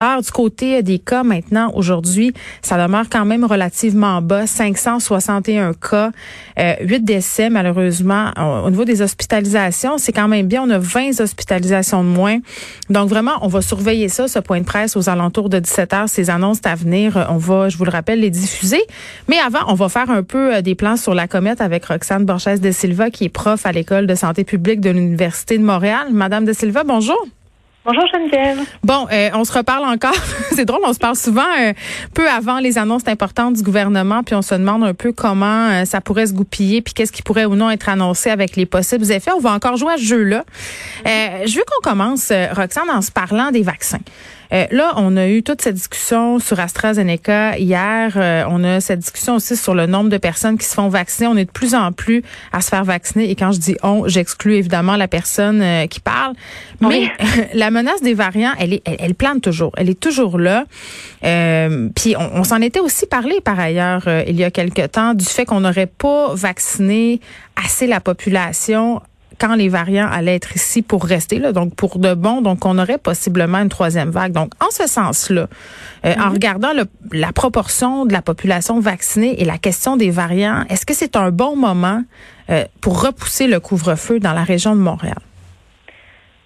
Alors, du côté des cas maintenant, aujourd'hui, ça demeure quand même relativement bas, 561 cas, euh, 8 décès malheureusement. Au niveau des hospitalisations, c'est quand même bien, on a 20 hospitalisations de moins. Donc vraiment, on va surveiller ça, ce point de presse aux alentours de 17 heures, ces annonces à venir, on va, je vous le rappelle, les diffuser. Mais avant, on va faire un peu euh, des plans sur la comète avec Roxane Borges de Silva, qui est prof à l'École de santé publique de l'Université de Montréal. Madame de Silva, bonjour. Bonjour Geneviève. Bon, euh, on se reparle encore. c'est drôle, on se parle souvent euh, peu avant les annonces importantes du gouvernement, puis on se demande un peu comment euh, ça pourrait se goupiller, puis qu'est-ce qui pourrait ou non être annoncé avec les possibles effets. On va encore jouer à ce jeu-là. je veux qu'on commence, Roxane, en se parlant des vaccins. Euh, là, on a eu toute cette discussion sur AstraZeneca hier. Euh, on a cette discussion aussi sur le nombre de personnes qui se font vacciner. On est de plus en plus à se faire vacciner. Et quand je dis on, j'exclus évidemment la personne euh, qui parle. Mais la menace des variants, elle, est, elle, plane toujours. Elle est toujours là. puis on, on s'en était aussi parlé par ailleurs il y a quelque temps du fait qu'on n'aurait pas vacciné assez la population quand les variants allaient être ici pour rester, là, donc pour de bon, donc on aurait possiblement une troisième vague. Donc, en ce sens-là, euh, en mhm. regardant la proportion de la population vaccinée et la question des variants, est-ce que c'est un bon moment euh, pour repousser le couvre-feu dans la région de Montréal?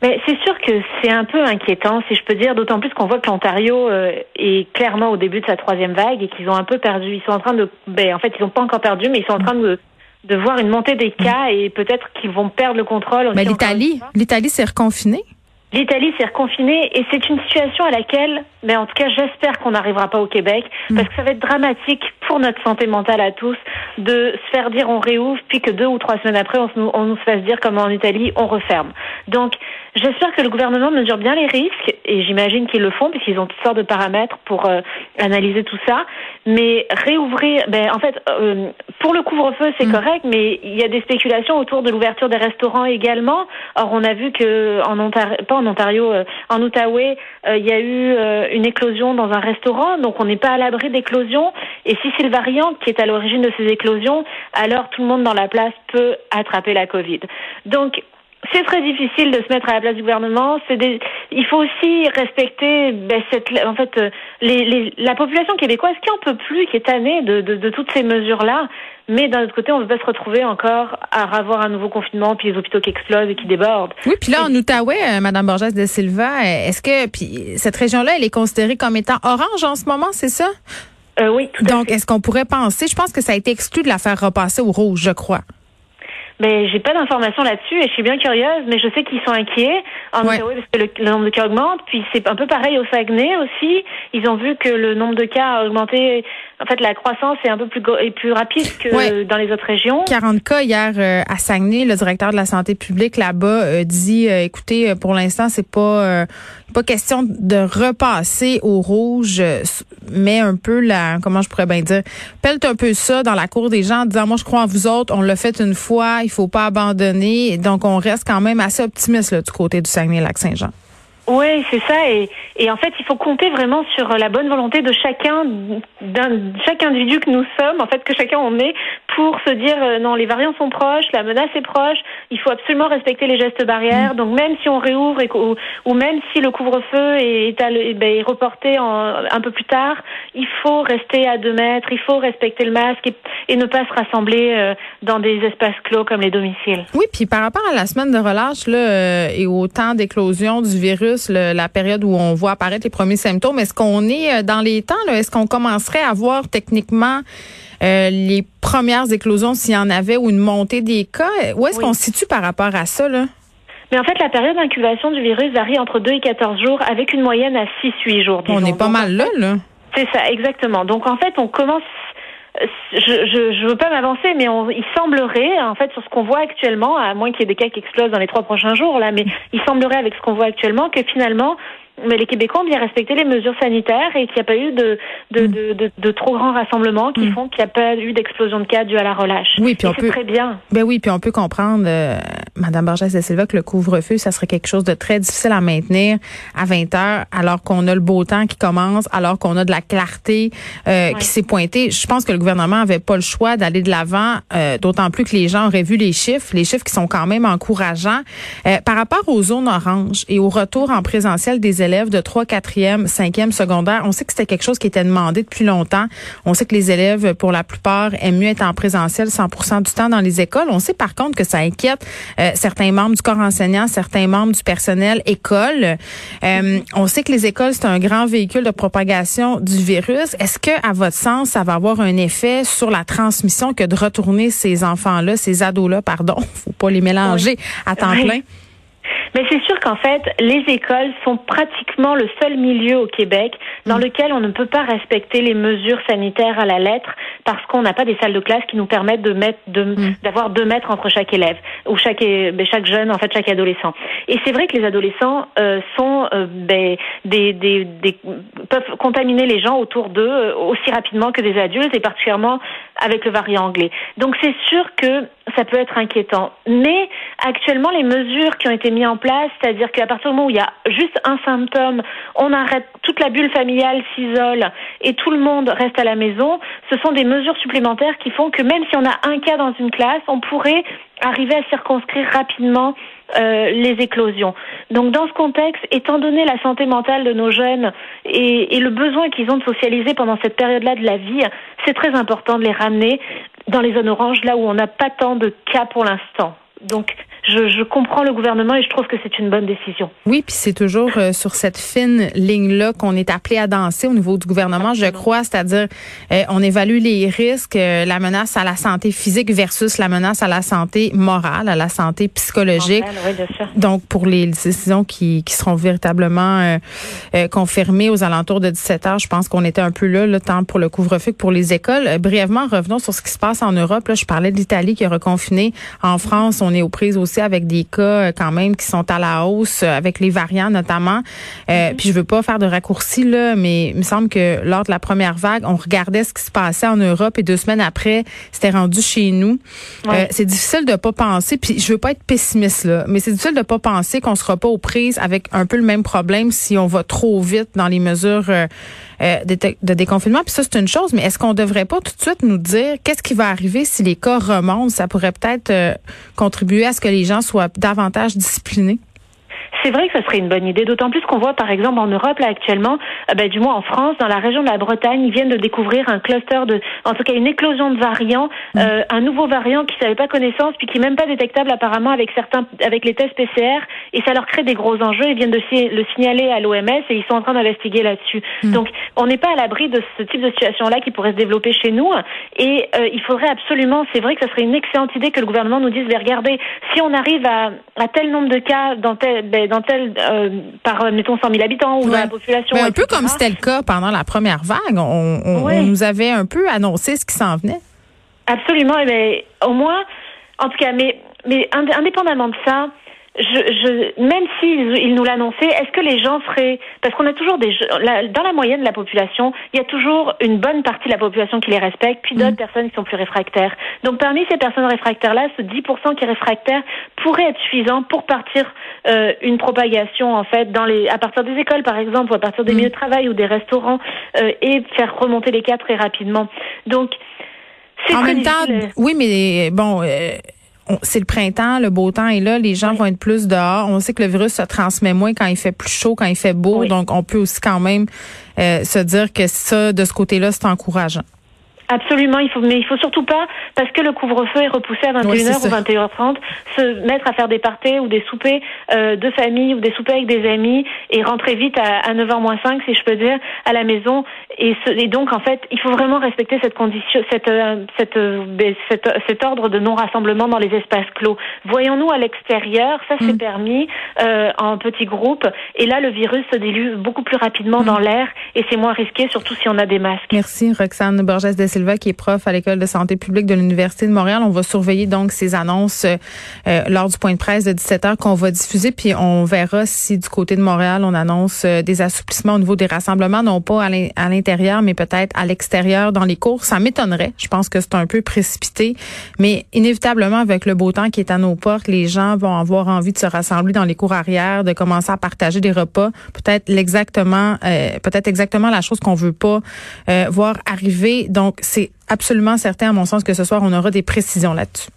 Mais c'est sûr que c'est un peu inquiétant, si je peux dire, d'autant plus qu'on voit que l'Ontario euh, est clairement au début de sa troisième vague et qu'ils ont un peu perdu. Ils sont en train de, ben, en fait, ils n'ont pas encore perdu, mais ils sont en train de de voir une montée des cas et peut-être qu'ils vont perdre le contrôle. Mais l'Italie, l'Italie s'est reconfinée. L'Italie s'est reconfinée et c'est une situation à laquelle, mais en tout cas, j'espère qu'on n'arrivera pas au Québec mm. parce que ça va être dramatique pour notre santé mentale à tous de se faire dire on réouvre puis que deux ou trois semaines après on, on nous fasse dire comme en Italie on referme. Donc J'espère que le gouvernement mesure bien les risques et j'imagine qu'ils le font puisqu'ils ont toutes sortes de paramètres pour euh, analyser tout ça. Mais réouvrir, ben en fait, euh, pour le couvre-feu c'est mm. correct, mais il y a des spéculations autour de l'ouverture des restaurants également. Or on a vu que en Ontario, pas en Ontario, euh, en Outaouais, il y a eu une éclosion dans un restaurant, donc on n'est pas à l'abri d'éclosions. Et si c'est le variant qui est à l'origine de ces éclosions, alors tout le monde dans la place peut attraper la Covid. Donc c'est très difficile de se mettre à la place du gouvernement. Il faut aussi respecter ben, cette, en fait, euh, les, les, la population québécoise qui en peut plus, qui est tannée de, de, de toutes ces mesures-là. Mais d'un autre côté, on ne veut pas se retrouver encore à avoir un nouveau confinement, puis les hôpitaux qui explosent et qui débordent. Oui, puis là, en Outaouais, euh, Madame Borges de Silva, euh, est-ce que puis cette région-là, elle est considérée comme étant orange en ce moment, c'est ça? Euh, oui, tout Donc, est-ce qu'on pourrait penser, je pense que ça a été exclu de la faire repasser au rouge, je crois. Mais j'ai pas d'informations là-dessus et je suis bien curieuse, mais je sais qu'ils sont inquiets en parce que le, nombre de cas augmente. Puis c'est un peu pareil au Saguenay aussi. Ils ont vu que le nombre de cas a augmenté. En fait, la croissance est un peu plus est plus rapide que dans les autres régions. 40 cas hier euh, à Saguenay. Le directeur de la santé publique là-bas euh, dit, euh, écoutez, pour l'instant, c'est pas pas question de repasser au rouge, mais un peu la, comment je pourrais bien dire, pèle un peu ça dans la cour des gens en disant, moi je crois en vous autres, on l'a fait une fois, il faut pas abandonner. Donc on reste quand même assez optimiste du côté du Saguenay-Lac-Saint-Jean. Oui, c'est ça. Et, en fait, il faut compter vraiment sur la bonne volonté de chacun, d'un, chaque individu que nous sommes, en fait, que chacun on est, pour se dire euh, non, les variants sont proches, la menace est proche, il faut absolument respecter les gestes barrières. Mm. Donc même si on réouvre et, ou, ou, même si le couvre-feu est, est, ben, est reporté en, un peu plus tard, il faut rester à deux mètres, il faut respecter le masque et, et ne pas se rassembler euh, dans des espaces clos comme les domiciles. Oui, puis par rapport à la semaine de relâche là, euh, et au temps d'éclosion du virus, la période où on voit apparaître les premiers symptômes, est-ce qu'on est dans les temps? Est-ce qu'on commencerait à voir techniquement euh, les premières éclosions, s'il y en avait, ou une montée des cas. Où est-ce qu'on se situe par rapport à ça, là? Mais en fait, la période d'incubation du virus varie entre 2 et 14 jours, avec une moyenne à 6-8 jours. On est pas mal là, là. C'est ça, exactement. Donc, en fait, on commence je je, je veux pas m'avancer, mais on, il semblerait, en fait, sur ce qu'on voit actuellement, à moins qu'il y ait des cas qui explosent dans les trois prochains jours, là, mais il semblerait avec ce qu'on voit actuellement que finalement, mais les Québécois ont bien respecté les mesures sanitaires et qu'il n'y a pas eu de, de, mm. de, de, trop grands rassemblements qui mm. font qu'il n'y a pas eu d'explosion de cas due à la relâche. Oui, puis on peut très bien. Ben oui, puis on peut comprendre, euh, Madame Borges de Silva, que le couvre-feu, ça serait quelque chose de très difficile à maintenir à 20 heures, alors qu'on a le beau temps qui commence, alors qu'on a de la clarté euh, qui s'est pointée. Je pense que le gouvernement avait pas le choix d'aller de l'avant, euh, d'autant plus que les gens auraient vu les chiffres, les chiffres qui sont quand même encourageants. Euh, par rapport aux zones oranges et au retour en présentiel des élèves de 3, 4e, 5e secondaire, on sait que c'était quelque chose qui était demandé depuis longtemps. On sait que les élèves, pour la plupart, aiment mieux être en présentiel 100% du temps dans les écoles. On sait par contre que ça inquiète euh, certains membres du corps enseignant, certains membres du personnel école. Euh, on sait que les écoles, c'est un grand véhicule de propagation du virus. Est-ce que, à votre sens, ça va avoir un effet sur la transmission que de retourner ces enfants-là, ces ados-là, pardon, faut pas les mélanger à temps plein? Mais c'est sûr qu'en fait, les écoles sont pratiquement le seul milieu au Québec dans mm. lequel on ne peut pas respecter les mesures sanitaires à la lettre parce qu'on n'a pas des salles de classe qui nous permettent de mettre mm. d'avoir deux mètres entre chaque élève ou chaque ben, chaque jeune en fait chaque adolescent. Et c'est vrai que les adolescents euh, sont euh, ben, des, des, des, peuvent contaminer les gens autour d'eux euh, aussi rapidement que des adultes et particulièrement avec le variant anglais. Donc c'est sûr que ça peut être inquiétant. Mais actuellement, les mesures qui ont été mises en place, c'est-à-dire qu'à partir du moment où il y a juste un symptôme, on arrête, toute la bulle familiale s'isole et tout le monde reste à la maison, ce sont des mesures supplémentaires qui font que même si on a un cas dans une classe, on pourrait arriver à circonscrire rapidement euh, les éclosions. Donc dans ce contexte, étant donné la santé mentale de nos jeunes et, et le besoin qu'ils ont de socialiser pendant cette période-là de la vie, c'est très important de les ramener dans les zones oranges, là où on n'a pas tant de cas pour l'instant. Donc je, je, comprends le gouvernement et je trouve que c'est une bonne décision. Oui, puis c'est toujours euh, sur cette fine ligne-là qu'on est appelé à danser au niveau du gouvernement, je crois, c'est-à-dire euh, on évalue les risques, euh, la menace à la santé physique versus la menace à la santé morale, à la santé psychologique. oui, bien sûr. Donc pour les décisions qui, qui seront véritablement confirmées aux alentours de 17 heures, je pense qu'on était un peu là, le temps pour le couvre-feu pour les écoles. brièvement, revenons sur ce qui se passe en Europe. Là, je parlais de l'Italie qui est reconfinée. En France, on est aux prises aussi avec des cas euh, quand même qui sont à la hausse, euh, avec les variants notamment. Euh, mhm. Puis je veux pas faire de raccourci là, mais il me semble que lors de la première vague, on regardait ce qui se passait en Europe et deux semaines après, c'était rendu chez nous. c'est difficile de pas penser, puis je veux pas être pessimiste là, mais c'est difficile de pas penser qu'on sera pas aux prises avec un peu le même problème si on va trop vite dans les mesures de, déconfinement. Puis ça c'est une chose, mais est-ce qu'on devrait pas tout de suite nous dire qu'est-ce qui va arriver si les cas remontent? Ça pourrait peut-être contribuer à ce que les gens soient davantage disciplinés? C'est vrai que ce serait une bonne idée, d'autant plus qu'on voit par exemple en Europe là actuellement, euh, ben, du moins en France, dans la région de la Bretagne, ils viennent de découvrir un cluster de, en tout cas une éclosion de variants, mm. euh, un nouveau variant qui n'avait pas connaissance puis qui n'est même pas détectable apparemment avec certains, avec les tests PCR et ça leur crée des gros enjeux. Ils viennent de le signaler à l'OMS et ils sont en train d'investiguer là-dessus. Mm. Donc on n'est pas à l'abri de ce type de situation là qui pourrait se développer chez nous et euh, il faudrait absolument, c'est vrai que ce serait une excellente idée que le gouvernement nous dise, mais regardez, si on arrive à, à tel nombre de cas dans tel, ben, dans tel, euh, par, mettons, 100 000 habitants ou dans la population. un peu comme c'était le cas pendant la première vague. On, on, nous avait un peu annoncé ce qui s'en venait. Absolument. Mais au moins, en tout cas, mais, mais indépendamment de ça, je, je, même s'ils ils nous l'annonçaient, est-ce que les gens seraient parce qu'on a toujours des dans la moyenne de la population, il y a toujours une bonne partie de la population qui les respecte, puis d'autres mm. personnes qui sont plus réfractaires. Donc parmi ces personnes réfractaires là, ce 10% qui est réfractaire pourrait être suffisant pour partir euh, une propagation en fait dans les à partir des écoles par exemple ou à partir des mm. milieux de travail ou des restaurants euh, et faire remonter les cas très rapidement. Donc c'est en même temps, oui, mais bon. Euh c'est le printemps, le beau temps est là, les gens vont être plus dehors. On sait que le virus se transmet moins quand il fait plus chaud, quand il fait beau, donc on peut aussi quand même euh, se dire que ça, de ce côté-là, c'est encourageant. Absolument, il faut, mais il faut surtout pas, parce que le couvre-feu est repoussé à 21h ou 21h30, se mettre à faire des parties ou des soupers euh, de famille ou des soupers avec des amis et rentrer vite à, à 9h moins 5, si je peux dire, à la maison. Et, et, donc, en fait, il faut vraiment respecter cette condition, cette, euh, cette, euh, ben, cette, cet ordre de non-rassemblement dans les espaces clos. Voyons-nous à l'extérieur, ça c'est mm. permis euh, en petits groupes. Et là, le virus se dilue beaucoup plus rapidement mm. dans l'air et c'est moins risqué, surtout si on a des masques. Merci, Roxane Borges de Silva, qui est prof à l'École de santé publique de l'Université de Montréal. On va surveiller donc ces annonces euh, lors du point de presse de 17 heures qu'on va diffuser, puis on verra si du côté de Montréal, on annonce des assouplissements au niveau des rassemblements, non pas à l'intérieur, mais peut-être à l'extérieur dans les cours. Ça m'étonnerait. Je pense que c'est un peu précipité, mais inévitablement, avec le beau temps qui est à nos portes, les gens vont avoir envie de se rassembler dans les cours arrière, de commencer à partager des repas. Peut-être l'exactement, euh, peut-être exactement la chose qu'on veut pas euh, voir arriver. Donc, c'est absolument certain, à mon sens, que ce soir, on aura des précisions là-dessus.